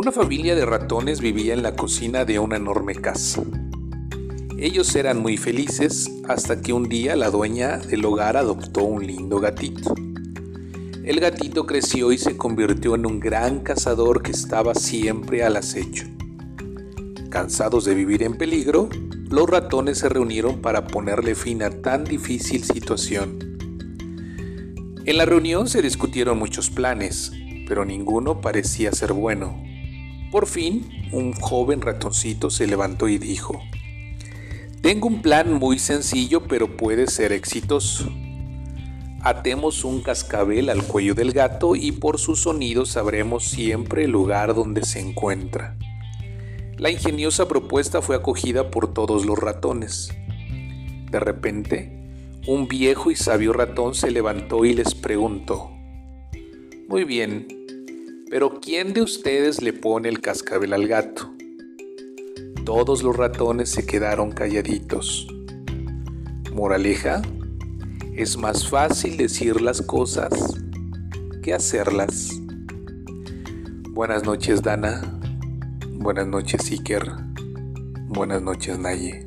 Una familia de ratones vivía en la cocina de una enorme casa. Ellos eran muy felices hasta que un día la dueña del hogar adoptó un lindo gatito. El gatito creció y se convirtió en un gran cazador que estaba siempre al acecho. Cansados de vivir en peligro, los ratones se reunieron para ponerle fin a tan difícil situación. En la reunión se discutieron muchos planes, pero ninguno parecía ser bueno. Por fin, un joven ratoncito se levantó y dijo, tengo un plan muy sencillo pero puede ser exitoso. Atemos un cascabel al cuello del gato y por su sonido sabremos siempre el lugar donde se encuentra. La ingeniosa propuesta fue acogida por todos los ratones. De repente, un viejo y sabio ratón se levantó y les preguntó, Muy bien, pero ¿quién de ustedes le pone el cascabel al gato? Todos los ratones se quedaron calladitos. Moraleja, es más fácil decir las cosas que hacerlas. Buenas noches Dana, buenas noches Iker, buenas noches Naye.